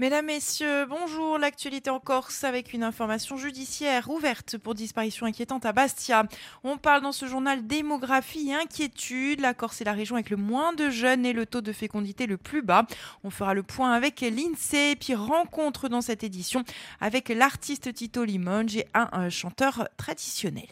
Mesdames, Messieurs, bonjour. L'actualité en Corse avec une information judiciaire ouverte pour disparition inquiétante à Bastia. On parle dans ce journal démographie et inquiétude. La Corse est la région avec le moins de jeunes et le taux de fécondité le plus bas. On fera le point avec l'INSEE, puis rencontre dans cette édition avec l'artiste Tito Limonge et un chanteur traditionnel.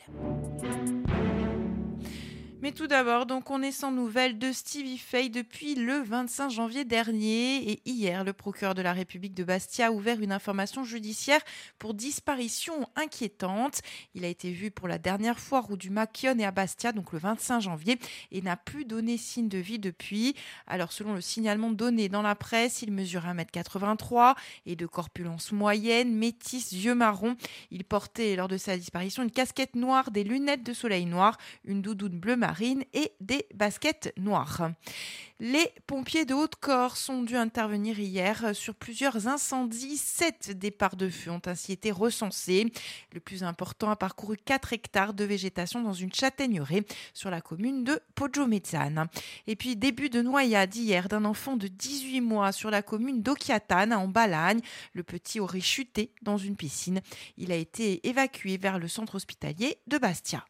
Mais tout d'abord, donc on est sans nouvelles de Stevie Fay depuis le 25 janvier dernier et hier, le procureur de la République de Bastia a ouvert une information judiciaire pour disparition inquiétante. Il a été vu pour la dernière fois rue du Machion et à Bastia, donc le 25 janvier, et n'a plus donné signe de vie depuis. Alors selon le signalement donné dans la presse, il mesure 1m83 et de corpulence moyenne, métis, yeux marrons. Il portait lors de sa disparition une casquette noire, des lunettes de soleil noir, une doudoune bleu marine et des baskets noires. Les pompiers de Haute-Corse ont dû intervenir hier sur plusieurs incendies. Sept départs de feu ont ainsi été recensés. Le plus important a parcouru 4 hectares de végétation dans une châtaigneraie sur la commune de Poggiomezzane. Et puis début de noyade hier d'un enfant de 18 mois sur la commune d'Occhiatane en Balagne. Le petit aurait chuté dans une piscine. Il a été évacué vers le centre hospitalier de Bastia.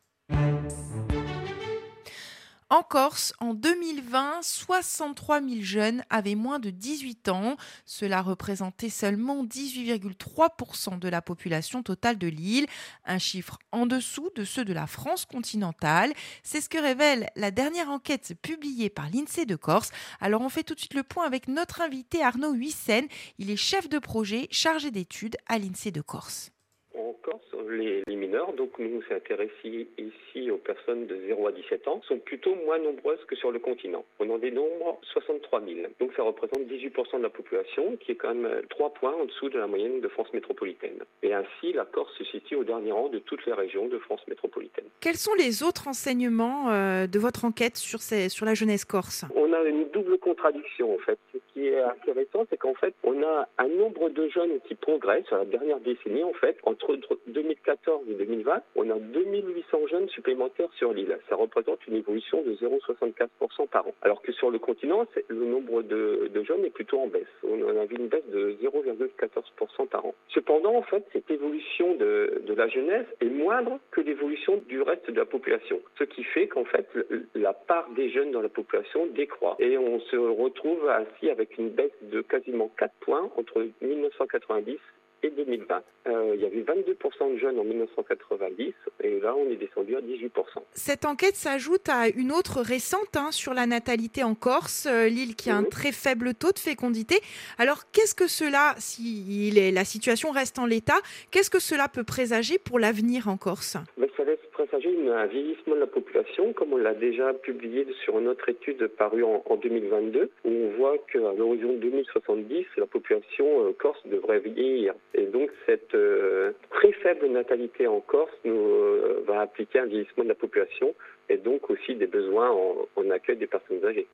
En Corse, en 2020, 63 000 jeunes avaient moins de 18 ans. Cela représentait seulement 18,3% de la population totale de l'île, un chiffre en dessous de ceux de la France continentale. C'est ce que révèle la dernière enquête publiée par l'INSEE de Corse. Alors on fait tout de suite le point avec notre invité Arnaud Huissen. Il est chef de projet chargé d'études à l'INSEE de Corse les, mineurs, donc nous on s'est intéressé ici aux personnes de 0 à 17 ans, sont plutôt moins nombreuses que sur le continent. On en dénombre 63 000. Donc ça représente 18% de la population, qui est quand même 3 points en dessous de la moyenne de France métropolitaine. Et ainsi, la Corse se situe au dernier rang de toutes les régions de France métropolitaine. Quels sont les autres enseignements euh, de votre enquête sur, ces, sur la jeunesse corse? On a une double contradiction en fait. Ce qui est intéressant, c'est qu'en fait, on a un nombre de jeunes qui progressent sur la dernière décennie en fait, entre 2000 2014 et 2020, on a 2800 jeunes supplémentaires sur l'île. Ça représente une évolution de 0,64% par an. Alors que sur le continent, le nombre de, jeunes est plutôt en baisse. On a vu une baisse de 0,14% par an. Cependant, en fait, cette évolution de la jeunesse est moindre que l'évolution du reste de la population. Ce qui fait qu'en fait, la part des jeunes dans la population décroît. Et on se retrouve ainsi avec une baisse de quasiment 4 points entre 1990 et 2020. Euh, il y avait 22% de jeunes en 1990 et là on est descendu à 18%. Cette enquête s'ajoute à une autre récente hein, sur la natalité en Corse, euh, l'île qui a un très faible taux de fécondité. Alors qu'est-ce que cela, si la situation reste en l'état, qu'est-ce que cela peut présager pour l'avenir en Corse? Mais Ça laisse présager un vieillissement de la population, comme on l'a déjà publié sur une autre étude parue en, 2022, où on voit qu'à l'horizon 2070, la population euh, corse devrait vieillir. Et donc cette euh, très faible natalité en Corse euh, va appliquer un vieillissement de la population et donc aussi des besoins en accueil des personnes âgées.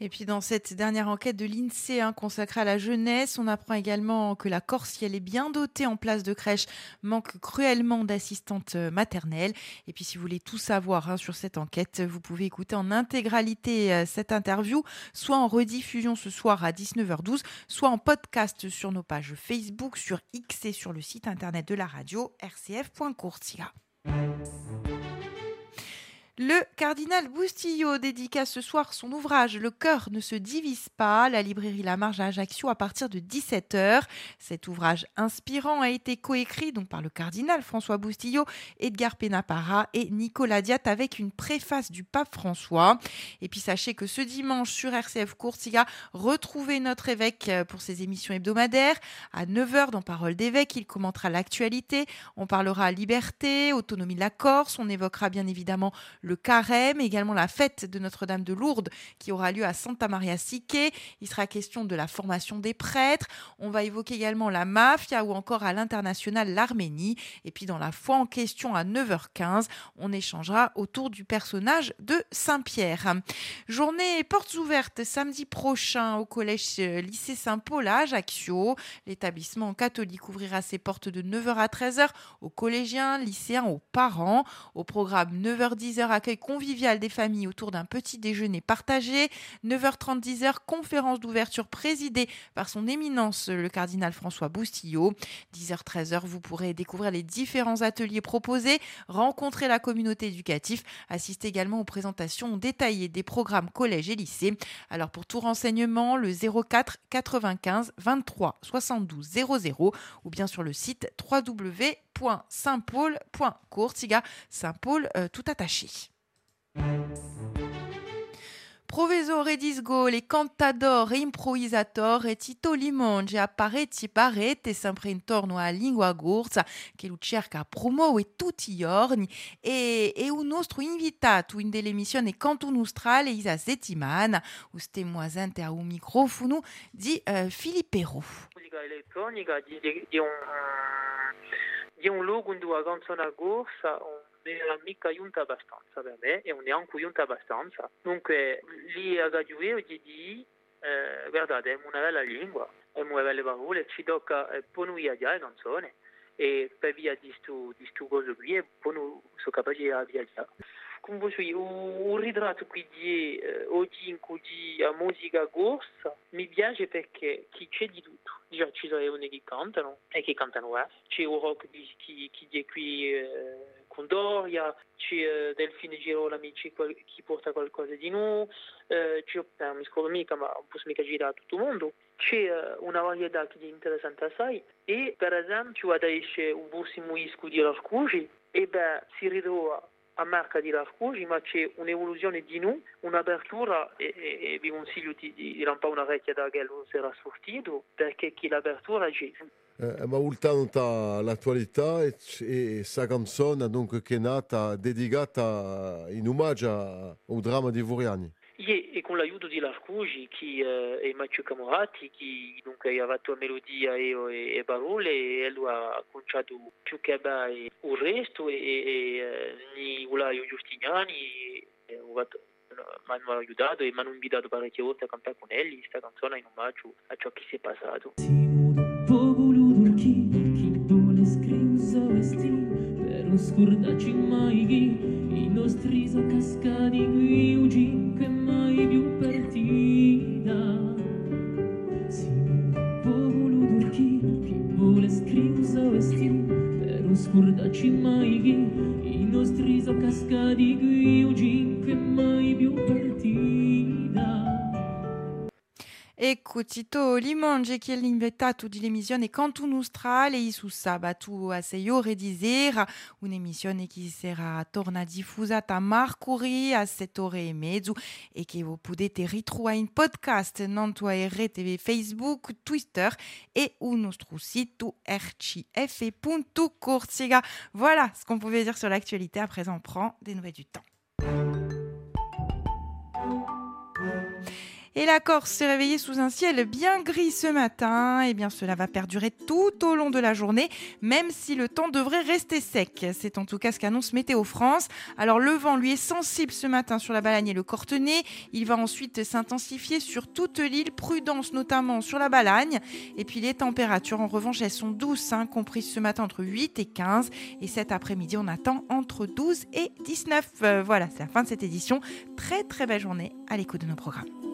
Et puis dans cette dernière enquête de l'INSEE hein, consacrée à la jeunesse, on apprend également que la Corse, si elle est bien dotée en place de crèche, manque cruellement d'assistantes euh, maternelles. Et puis si vous voulez tout savoir hein, sur cette enquête, vous pouvez écouter en intégralité euh, cette interview, soit en rediffusion ce soir à 19h12, soit en podcast sur nos pages Facebook, sur X et sur le site internet de la radio rcf.courtiga. Le cardinal Boustillot dédicace ce soir son ouvrage Le cœur ne se divise pas, la librairie La Marge à Ajaccio à partir de 17h. Cet ouvrage inspirant a été coécrit donc par le cardinal François Boustillot, Edgar Penapara et Nicolas Diat avec une préface du pape François. Et puis sachez que ce dimanche sur RCF Courtiga, retrouvez notre évêque pour ses émissions hebdomadaires. À 9h dans Parole d'évêque, il commentera l'actualité. On parlera liberté, autonomie de la Corse, on évoquera bien évidemment le carême, également la fête de Notre-Dame de Lourdes qui aura lieu à Santa Maria Sique. Il sera question de la formation des prêtres. On va évoquer également la mafia ou encore à l'international l'Arménie. Et puis dans la foi en question à 9h15, on échangera autour du personnage de Saint-Pierre. Journée portes ouvertes samedi prochain au collège euh, lycée Saint-Paul à Ajaccio. L'établissement catholique ouvrira ses portes de 9h à 13h aux collégiens, lycéens, aux parents. Au programme 9h-10h, accueil convivial des familles autour d'un petit déjeuner partagé. 9h30, 10h, conférence d'ouverture présidée par son éminence le cardinal François Boustillot. 10h, 13h, vous pourrez découvrir les différents ateliers proposés, rencontrer la communauté éducative, assister également aux présentations détaillées des programmes collège et lycée. Alors pour tout renseignement, le 04 95 23 72 00 ou bien sur le site www.saintpaul.courtiga, Saint-Paul euh, tout attaché. Professore disgo, cantador e improvisator e Tito Limonge apparecchi parete sempre intorno alla lingua gorsa che lo cerca a promuovere tutti i giorni e, e un nostro invitato in delle missioni Canto Nostrale isa settimana stiamo asente a un microfono di uh, di, un, luogo gorsa non è mica giunta abbastanza per me e non è anche giunta abbastanza. Dunque lì a Gagliuero gli eh, guardate, è una bella lingua, è una belle parole, ci tocca eh, poi noi a dire canzone e per via di questo cosa qui e poi sono capaci di viaggiare. Come posso dire, un ritratto qui di eh, oggi in cui a musica corsa mi piace perché chi c'è di tutto. Già ci sono le che cantano e che cantano eh. C'è un rock di, chi, chi qui eh, Condoria, c'è Delfine Girolami chi porta qualcosa di nuovo, eh, c'è, eh, mi scordo mica, ma non posso mica girare a tutto il mondo, c'è una varietà che è interessante assai. E per esempio adesso un bussimo isco di Larcugi e beh si ritrova a marca di Larcugi ma c'è un'evoluzione di noi, un'apertura e, e, e vi consiglio di, di, di lampare una vecchia da che non era sortito perché chi l'apertura c'è. Eh, ma ultanta l'attualità e, e sa canzone donc, che è nata dedicata in omaggio al dramma di Vuriani. E, e con l'aiuto di Larcugi chi, eh, e Matteo Camorati che dunque ha fatto melodia e, e, e parole e lui ha conciato più che bene il resto e, e, e Ulaio Giustiniani mi hanno aiutato e mi hanno invitato parecchie volte a cantare con elli questa canzone in omaggio a ciò che si è passato. Scordaci mai chi i nostri sono cascati qui uggi che mai più partita un popolo chi chi vuole scrivere vestito per non scordaci mai chi i nostri sono cascati qui uggi che mai più partita Ecco, Limonge che l'invitato di l'emissione Canto Nostrale e su sabato a 6 ore di sera, un'emissione che sarà torna diffusata a Mercuri a 7 ore e mezzo e che vous potete ritrovare in podcast non tua RTV Facebook, Twitter et ou nostro sito rcf.corsica. Voilà ce qu'on pouvait dire sur l'actualité. À présent, on prend des nouvelles du temps. La Corse s'est réveillée sous un ciel bien gris ce matin. Et eh bien, cela va perdurer tout au long de la journée, même si le temps devrait rester sec. C'est en tout cas ce qu'annonce Météo France. Alors, le vent, lui, est sensible ce matin sur la Balagne et le Cortenay. Il va ensuite s'intensifier sur toute l'île. Prudence notamment sur la Balagne. Et puis, les températures, en revanche, elles sont douces, hein, comprises ce matin entre 8 et 15. Et cet après-midi, on attend entre 12 et 19. Euh, voilà, c'est la fin de cette édition. Très, très belle journée à l'écoute de nos programmes.